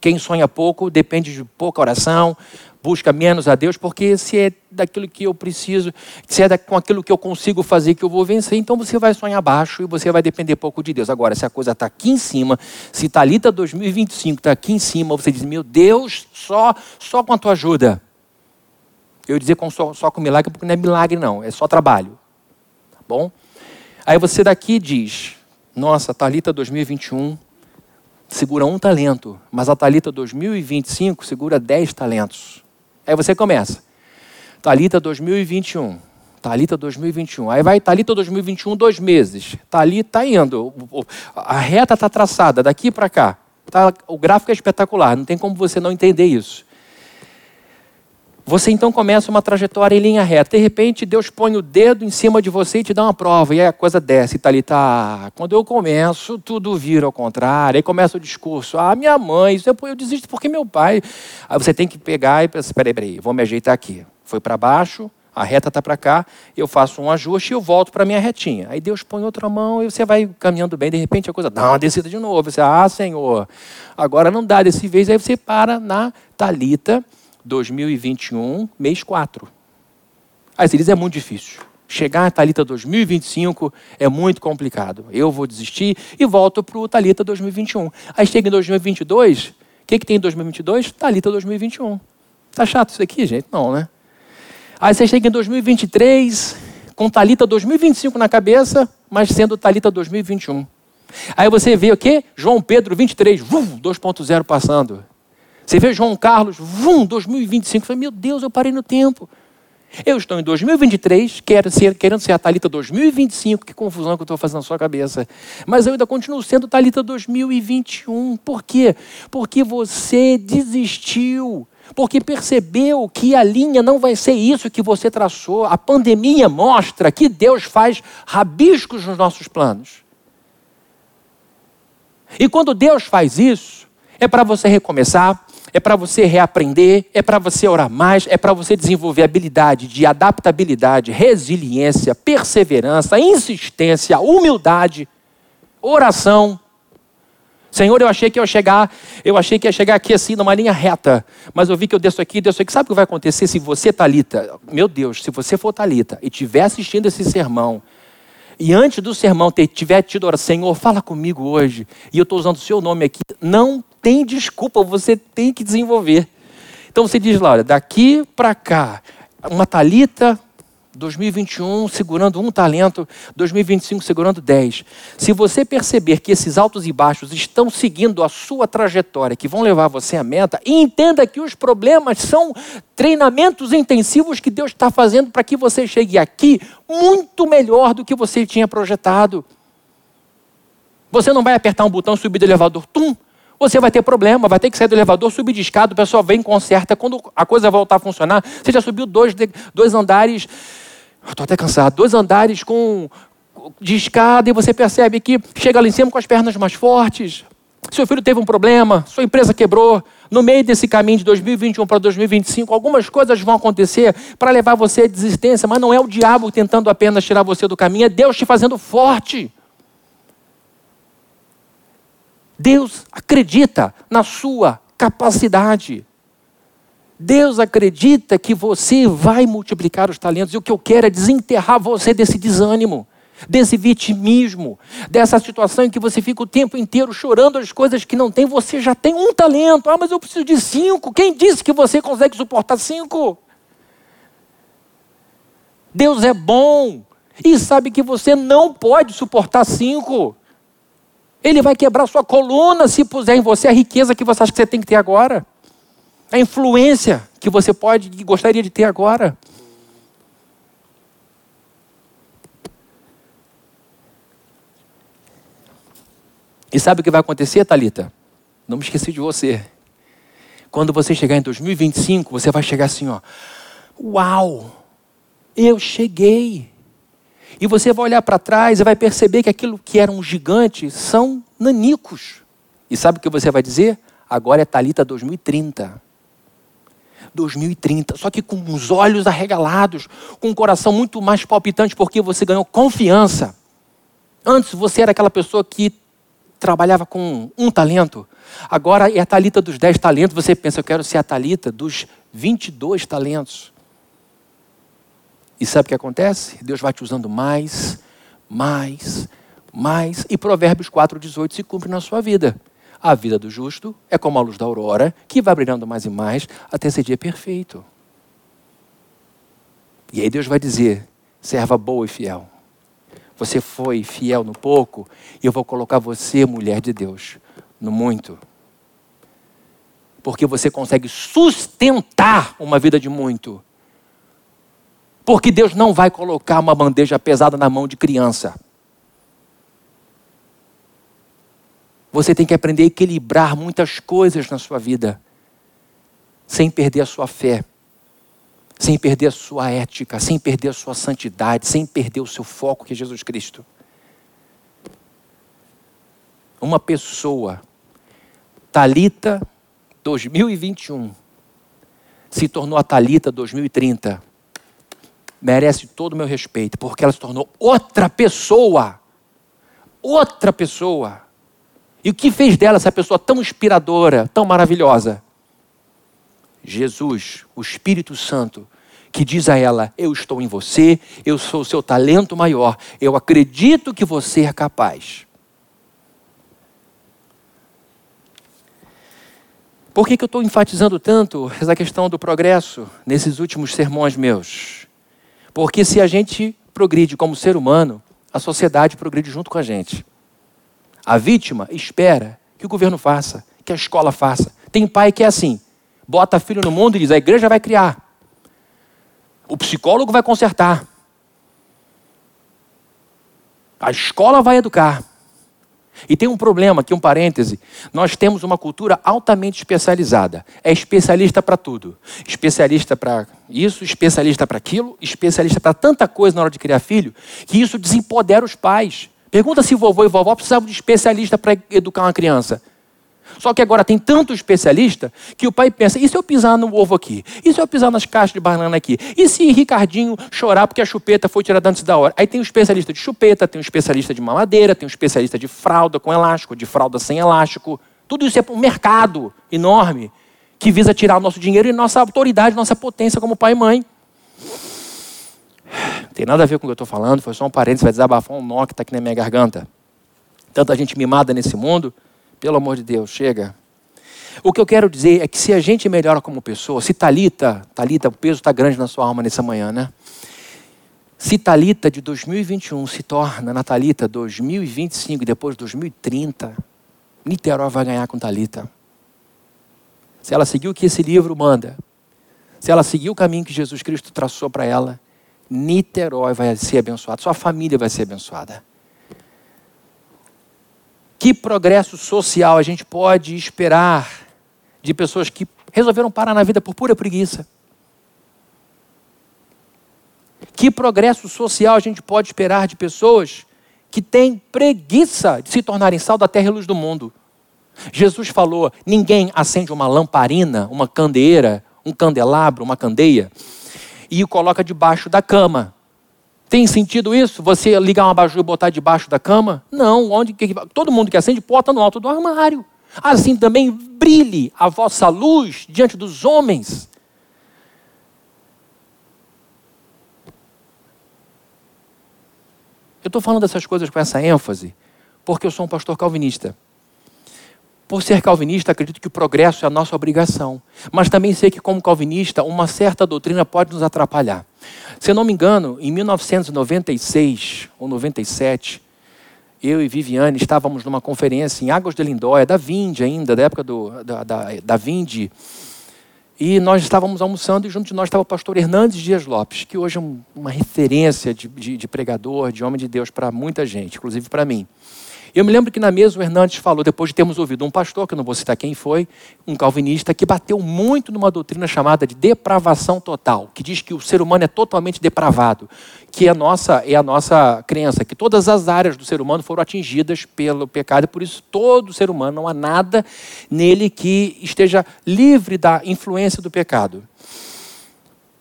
Speaker 1: Quem sonha pouco depende de pouca oração, busca menos a Deus, porque se é daquilo que eu preciso, se é com aquilo que eu consigo fazer que eu vou vencer, então você vai sonhar baixo e você vai depender pouco de Deus. Agora, se a coisa está aqui em cima, se Talita 2025 está aqui em cima, você diz: Meu Deus, só, só com a tua ajuda. Eu dizer com só, só com milagre, porque não é milagre, não, é só trabalho. Tá bom? Aí você daqui diz: nossa, Talita 2021 segura um talento, mas a Talita 2025 segura 10 talentos. Aí você começa. Talita 2021. Talita 2021. Aí vai Talita 2021, dois meses. Talita tá indo. A reta está traçada daqui para cá. Tá, o gráfico é espetacular. Não tem como você não entender isso. Você então começa uma trajetória em linha reta. De repente, Deus põe o dedo em cima de você e te dá uma prova. E aí a coisa desce. Está ali, tá. Quando eu começo, tudo vira ao contrário. Aí começa o discurso. Ah, minha mãe, isso eu desisto porque meu pai. Aí você tem que pegar e pensar: peraí, peraí, vou me ajeitar aqui. Foi para baixo, a reta está para cá, eu faço um ajuste e eu volto para a minha retinha. Aí Deus põe outra mão e você vai caminhando bem, de repente a coisa dá uma descida de novo. Você, ah, Senhor, agora não dá desse vez. Aí você para na talita 2021, mês 4. Aí você diz, é muito difícil. Chegar a Talita 2025 é muito complicado. Eu vou desistir e volto para o Talita 2021. Aí chega em 2022, o que, que tem em 2022? Talita 2021. Tá chato isso aqui, gente? Não, né? Aí você chega em 2023 com Talita 2025 na cabeça, mas sendo Talita 2021. Aí você vê o quê? João Pedro 23, 2.0 passando. Você vê João Carlos, vum, 2025. Falei, meu Deus, eu parei no tempo. Eu estou em 2023, quero ser, querendo ser a Talita 2025. Que confusão que eu estou fazendo na sua cabeça. Mas eu ainda continuo sendo Talita 2021. Por quê? Porque você desistiu. porque percebeu que a linha não vai ser isso que você traçou. A pandemia mostra que Deus faz rabiscos nos nossos planos. E quando Deus faz isso, é para você recomeçar, é para você reaprender, é para você orar mais, é para você desenvolver habilidade de adaptabilidade, resiliência, perseverança, insistência, humildade, oração. Senhor, eu achei que eu chegar, eu achei que ia chegar aqui assim, numa linha reta, mas eu vi que eu desço aqui, desço aqui. Sabe o que vai acontecer se você, Talita, meu Deus, se você for Talita e estiver assistindo esse sermão, e antes do sermão tiver tido oração, Senhor, fala comigo hoje, e eu estou usando o seu nome aqui, não tem desculpa, você tem que desenvolver. Então você diz olha, daqui para cá, uma Talita 2021 segurando um talento, 2025 segurando 10. Se você perceber que esses altos e baixos estão seguindo a sua trajetória, que vão levar você à meta, entenda que os problemas são treinamentos intensivos que Deus está fazendo para que você chegue aqui muito melhor do que você tinha projetado. Você não vai apertar um botão subir do elevador, tum, você vai ter problema, vai ter que sair do elevador, subir de escada, o pessoal vem, conserta. Quando a coisa voltar a funcionar, você já subiu dois, dois andares, estou até cansado, dois andares com de escada e você percebe que chega lá em cima com as pernas mais fortes. Seu filho teve um problema, sua empresa quebrou. No meio desse caminho de 2021 para 2025, algumas coisas vão acontecer para levar você à desistência, mas não é o diabo tentando apenas tirar você do caminho, é Deus te fazendo forte. Deus acredita na sua capacidade. Deus acredita que você vai multiplicar os talentos. E o que eu quero é desenterrar você desse desânimo, desse vitimismo, dessa situação em que você fica o tempo inteiro chorando as coisas que não tem. Você já tem um talento. Ah, mas eu preciso de cinco. Quem disse que você consegue suportar cinco? Deus é bom e sabe que você não pode suportar cinco. Ele vai quebrar sua coluna se puser em você a riqueza que você acha que você tem que ter agora. A influência que você pode e gostaria de ter agora. E sabe o que vai acontecer, Talita? Não me esqueci de você. Quando você chegar em 2025, você vai chegar assim, ó. Uau! Eu cheguei. E você vai olhar para trás e vai perceber que aquilo que era um gigante são nanicos. E sabe o que você vai dizer? Agora é Talita 2030. 2030, só que com os olhos arregalados, com um coração muito mais palpitante, porque você ganhou confiança. Antes você era aquela pessoa que trabalhava com um talento, agora é a Talita dos 10 talentos. Você pensa, eu quero ser a Talita dos 22 talentos. E sabe o que acontece? Deus vai te usando mais, mais, mais. E Provérbios 4,18 se cumpre na sua vida. A vida do justo é como a luz da aurora, que vai brilhando mais e mais até esse dia perfeito. E aí Deus vai dizer: serva boa e fiel. Você foi fiel no pouco, e eu vou colocar você, mulher de Deus, no muito. Porque você consegue sustentar uma vida de muito porque Deus não vai colocar uma bandeja pesada na mão de criança. Você tem que aprender a equilibrar muitas coisas na sua vida, sem perder a sua fé, sem perder a sua ética, sem perder a sua santidade, sem perder o seu foco, que é Jesus Cristo. Uma pessoa, Talita 2021, se tornou a Talita 2030 merece todo o meu respeito, porque ela se tornou outra pessoa. Outra pessoa. E o que fez dela essa pessoa tão inspiradora, tão maravilhosa? Jesus, o Espírito Santo, que diz a ela: Eu estou em você, eu sou o seu talento maior, eu acredito que você é capaz. Por que, que eu estou enfatizando tanto essa questão do progresso nesses últimos sermões meus? Porque se a gente progride como ser humano, a sociedade progride junto com a gente. A vítima espera que o governo faça, que a escola faça. Tem pai que é assim: bota filho no mundo e diz, a igreja vai criar. O psicólogo vai consertar. A escola vai educar. E tem um problema aqui, um parêntese. Nós temos uma cultura altamente especializada. É especialista para tudo. Especialista para isso, especialista para aquilo, especialista para tanta coisa na hora de criar filho, que isso desempodera os pais. Pergunta se vovô e vovó precisavam de especialista para educar uma criança. Só que agora tem tanto especialista que o pai pensa: e se eu pisar no ovo aqui? E se eu pisar nas caixas de banana aqui? E se Ricardinho chorar porque a chupeta foi tirada antes da hora? Aí tem um especialista de chupeta, tem um especialista de mamadeira, tem um especialista de fralda com elástico, de fralda sem elástico. Tudo isso é um mercado enorme que visa tirar o nosso dinheiro e nossa autoridade, nossa potência como pai e mãe. Não [sighs] tem nada a ver com o que eu estou falando, foi só um parênteses, vai desabafar um nó que está aqui na minha garganta. Tanta gente mimada nesse mundo. Pelo amor de Deus, chega. O que eu quero dizer é que se a gente melhora como pessoa, se Talita, Talita, o peso está grande na sua alma nessa manhã, né? Se Talita de 2021 se torna na Talita 2025 e depois 2030, Niterói vai ganhar com Talita. Se ela seguir o que esse livro manda, se ela seguir o caminho que Jesus Cristo traçou para ela, Niterói vai ser abençoada, sua família vai ser abençoada. Que progresso social a gente pode esperar de pessoas que resolveram parar na vida por pura preguiça? Que progresso social a gente pode esperar de pessoas que têm preguiça de se tornarem sal da terra e luz do mundo? Jesus falou: ninguém acende uma lamparina, uma candeeira, um candelabro, uma candeia e o coloca debaixo da cama. Tem sentido isso? Você ligar uma abajur e botar debaixo da cama? Não. Onde que, todo mundo que acende bota no alto do armário. Assim também brilhe a vossa luz diante dos homens. Eu estou falando dessas coisas com essa ênfase porque eu sou um pastor calvinista. Por ser calvinista, acredito que o progresso é a nossa obrigação. Mas também sei que, como calvinista, uma certa doutrina pode nos atrapalhar. Se eu não me engano, em 1996 ou 97, eu e Viviane estávamos numa conferência em Águas de Lindóia, da Vinde ainda, da época do, da, da, da Vinde. E nós estávamos almoçando e junto de nós estava o pastor Hernandes Dias Lopes, que hoje é um, uma referência de, de, de pregador, de homem de Deus para muita gente, inclusive para mim. Eu me lembro que na mesa o Hernandes falou, depois de termos ouvido um pastor, que eu não vou citar quem foi, um calvinista, que bateu muito numa doutrina chamada de depravação total, que diz que o ser humano é totalmente depravado, que é a nossa, é a nossa crença, que todas as áreas do ser humano foram atingidas pelo pecado, e por isso todo ser humano, não há nada nele que esteja livre da influência do pecado.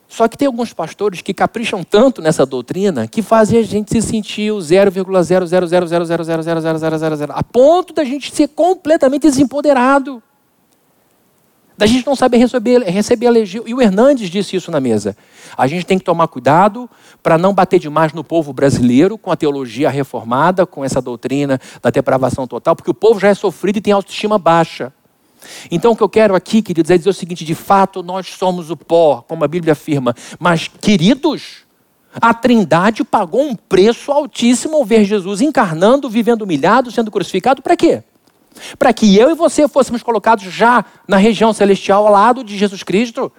Speaker 1: Só que tem alguns pastores que capricham tanto nessa doutrina que fazem a gente se sentir o 0,00000000000 a ponto da gente ser completamente desempoderado. Da gente não saber receber, receber elogio. E o Hernandes disse isso na mesa. A gente tem que tomar cuidado para não bater demais no povo brasileiro com a teologia reformada, com essa doutrina da depravação total, porque o povo já é sofrido e tem autoestima baixa. Então, o que eu quero aqui, queridos, é dizer o seguinte: de fato, nós somos o pó, como a Bíblia afirma, mas, queridos, a Trindade pagou um preço altíssimo ao ver Jesus encarnando, vivendo humilhado, sendo crucificado, para quê? Para que eu e você fôssemos colocados já na região celestial ao lado de Jesus Cristo.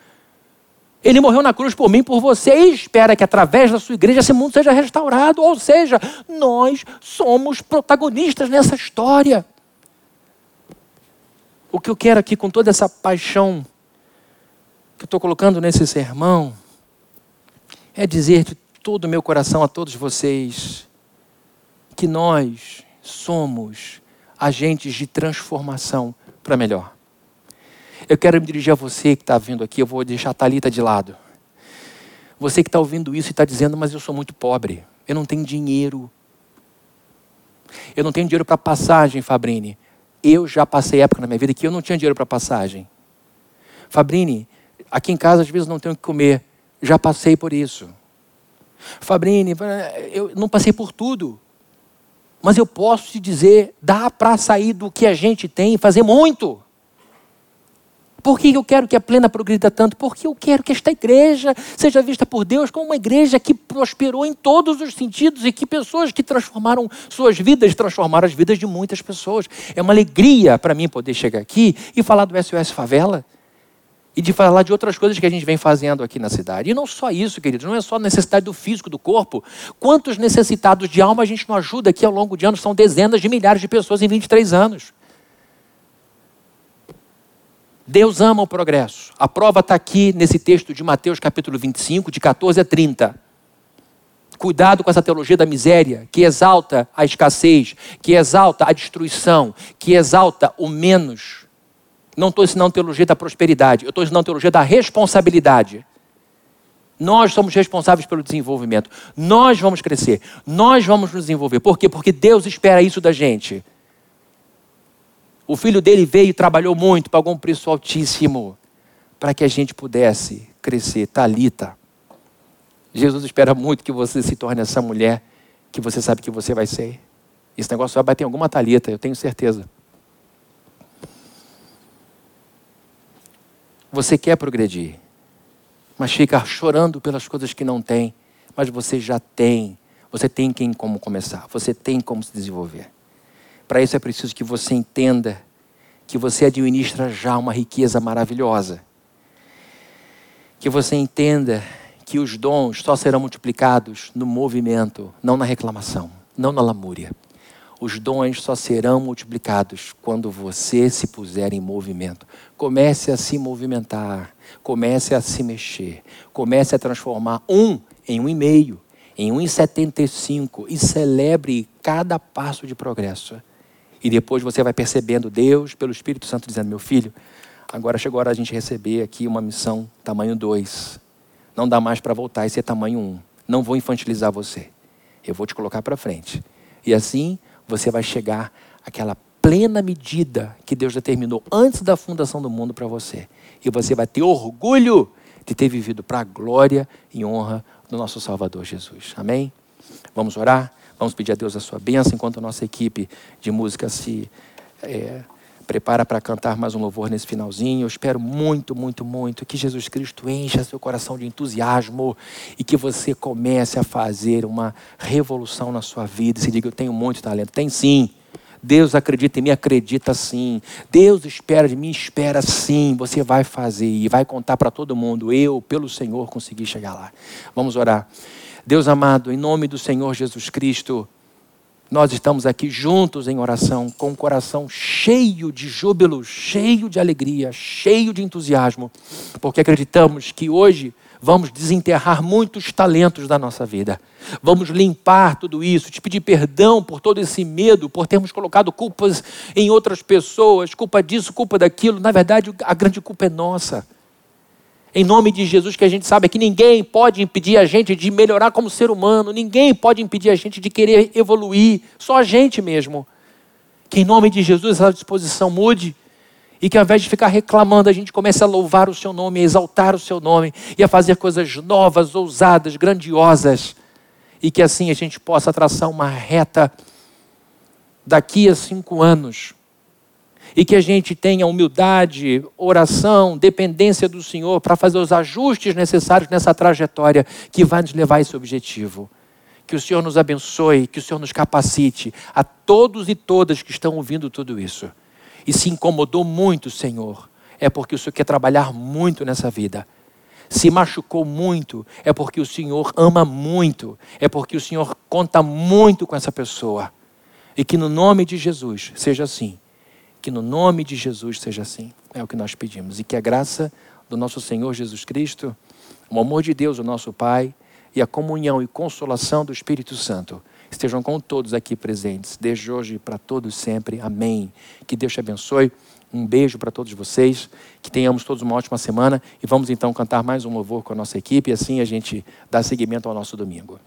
Speaker 1: Ele morreu na cruz por mim, por você, e espera que através da sua igreja esse mundo seja restaurado. Ou seja, nós somos protagonistas nessa história. O que eu quero aqui com toda essa paixão que eu estou colocando nesse sermão é dizer de todo o meu coração a todos vocês que nós somos agentes de transformação para melhor. Eu quero me dirigir a você que está vindo aqui, eu vou deixar a Thalita de lado. Você que está ouvindo isso e está dizendo, mas eu sou muito pobre, eu não tenho dinheiro. Eu não tenho dinheiro para passagem, Fabrini. Eu já passei época na minha vida que eu não tinha dinheiro para passagem. Fabrini, aqui em casa às vezes não tenho o que comer. Já passei por isso. Fabrini, eu não passei por tudo. Mas eu posso te dizer, dá para sair do que a gente tem e fazer muito. Por que eu quero que a plena progrida tanto? Porque eu quero que esta igreja seja vista por Deus como uma igreja que prosperou em todos os sentidos e que pessoas que transformaram suas vidas transformaram as vidas de muitas pessoas. É uma alegria para mim poder chegar aqui e falar do SOS Favela. e de falar de outras coisas que a gente vem fazendo aqui na cidade. E não só isso, queridos, não é só necessidade do físico, do corpo. Quantos necessitados de alma a gente não ajuda aqui ao longo de anos? São dezenas de milhares de pessoas em 23 anos. Deus ama o progresso. A prova está aqui nesse texto de Mateus capítulo 25, de 14 a 30. Cuidado com essa teologia da miséria, que exalta a escassez, que exalta a destruição, que exalta o menos não estou ensinando teologia da prosperidade, eu estou ensinando teologia da responsabilidade. Nós somos responsáveis pelo desenvolvimento. Nós vamos crescer. Nós vamos nos desenvolver. Por quê? Porque Deus espera isso da gente. O filho dele veio e trabalhou muito, pagou um preço altíssimo para que a gente pudesse crescer. Talita. Jesus espera muito que você se torne essa mulher que você sabe que você vai ser. Esse negócio vai bater em alguma talita, eu tenho certeza. Você quer progredir, mas fica chorando pelas coisas que não tem, mas você já tem. Você tem quem como começar, você tem como se desenvolver. Para isso é preciso que você entenda que você administra já uma riqueza maravilhosa. Que você entenda que os dons só serão multiplicados no movimento, não na reclamação, não na lamúria. Os dons só serão multiplicados quando você se puser em movimento. Comece a se movimentar, comece a se mexer, comece a transformar um em um e meio, em um em setenta e celebre cada passo de progresso. E depois você vai percebendo Deus, pelo Espírito Santo, dizendo: Meu filho, agora chegou a hora da gente receber aqui uma missão tamanho 2. Não dá mais para voltar e ser tamanho 1. Um. Não vou infantilizar você. Eu vou te colocar para frente. E assim você vai chegar àquela plena medida que Deus determinou antes da fundação do mundo para você. E você vai ter orgulho de ter vivido para a glória e honra do nosso Salvador Jesus. Amém? Vamos orar? Vamos pedir a Deus a sua bênção enquanto a nossa equipe de música se é, prepara para cantar mais um louvor nesse finalzinho. Eu espero muito, muito, muito que Jesus Cristo encha seu coração de entusiasmo e que você comece a fazer uma revolução na sua vida. E se diga, eu tenho muito talento. Tem sim. Deus acredita em mim, acredita sim. Deus espera de mim, espera sim. Você vai fazer e vai contar para todo mundo. Eu, pelo Senhor, consegui chegar lá. Vamos orar. Deus amado, em nome do Senhor Jesus Cristo, nós estamos aqui juntos em oração, com o coração cheio de júbilo, cheio de alegria, cheio de entusiasmo, porque acreditamos que hoje vamos desenterrar muitos talentos da nossa vida. Vamos limpar tudo isso, te pedir perdão por todo esse medo, por termos colocado culpas em outras pessoas, culpa disso, culpa daquilo. Na verdade, a grande culpa é nossa. Em nome de Jesus, que a gente sabe que ninguém pode impedir a gente de melhorar como ser humano, ninguém pode impedir a gente de querer evoluir, só a gente mesmo. Que em nome de Jesus essa disposição mude e que ao invés de ficar reclamando, a gente comece a louvar o seu nome, a exaltar o seu nome e a fazer coisas novas, ousadas, grandiosas. E que assim a gente possa traçar uma reta daqui a cinco anos. E que a gente tenha humildade, oração, dependência do Senhor para fazer os ajustes necessários nessa trajetória que vai nos levar a esse objetivo. Que o Senhor nos abençoe, que o Senhor nos capacite, a todos e todas que estão ouvindo tudo isso e se incomodou muito, Senhor, é porque o Senhor quer trabalhar muito nessa vida. Se machucou muito, é porque o Senhor ama muito, é porque o Senhor conta muito com essa pessoa. E que no nome de Jesus seja assim. Que no nome de Jesus seja assim. É o que nós pedimos. E que a graça do nosso Senhor Jesus Cristo, o amor de Deus, o nosso Pai, e a comunhão e consolação do Espírito Santo estejam com todos aqui presentes, desde hoje para todos sempre. Amém. Que Deus te abençoe. Um beijo para todos vocês. Que tenhamos todos uma ótima semana. E vamos então cantar mais um louvor com a nossa equipe. E assim a gente dá seguimento ao nosso domingo.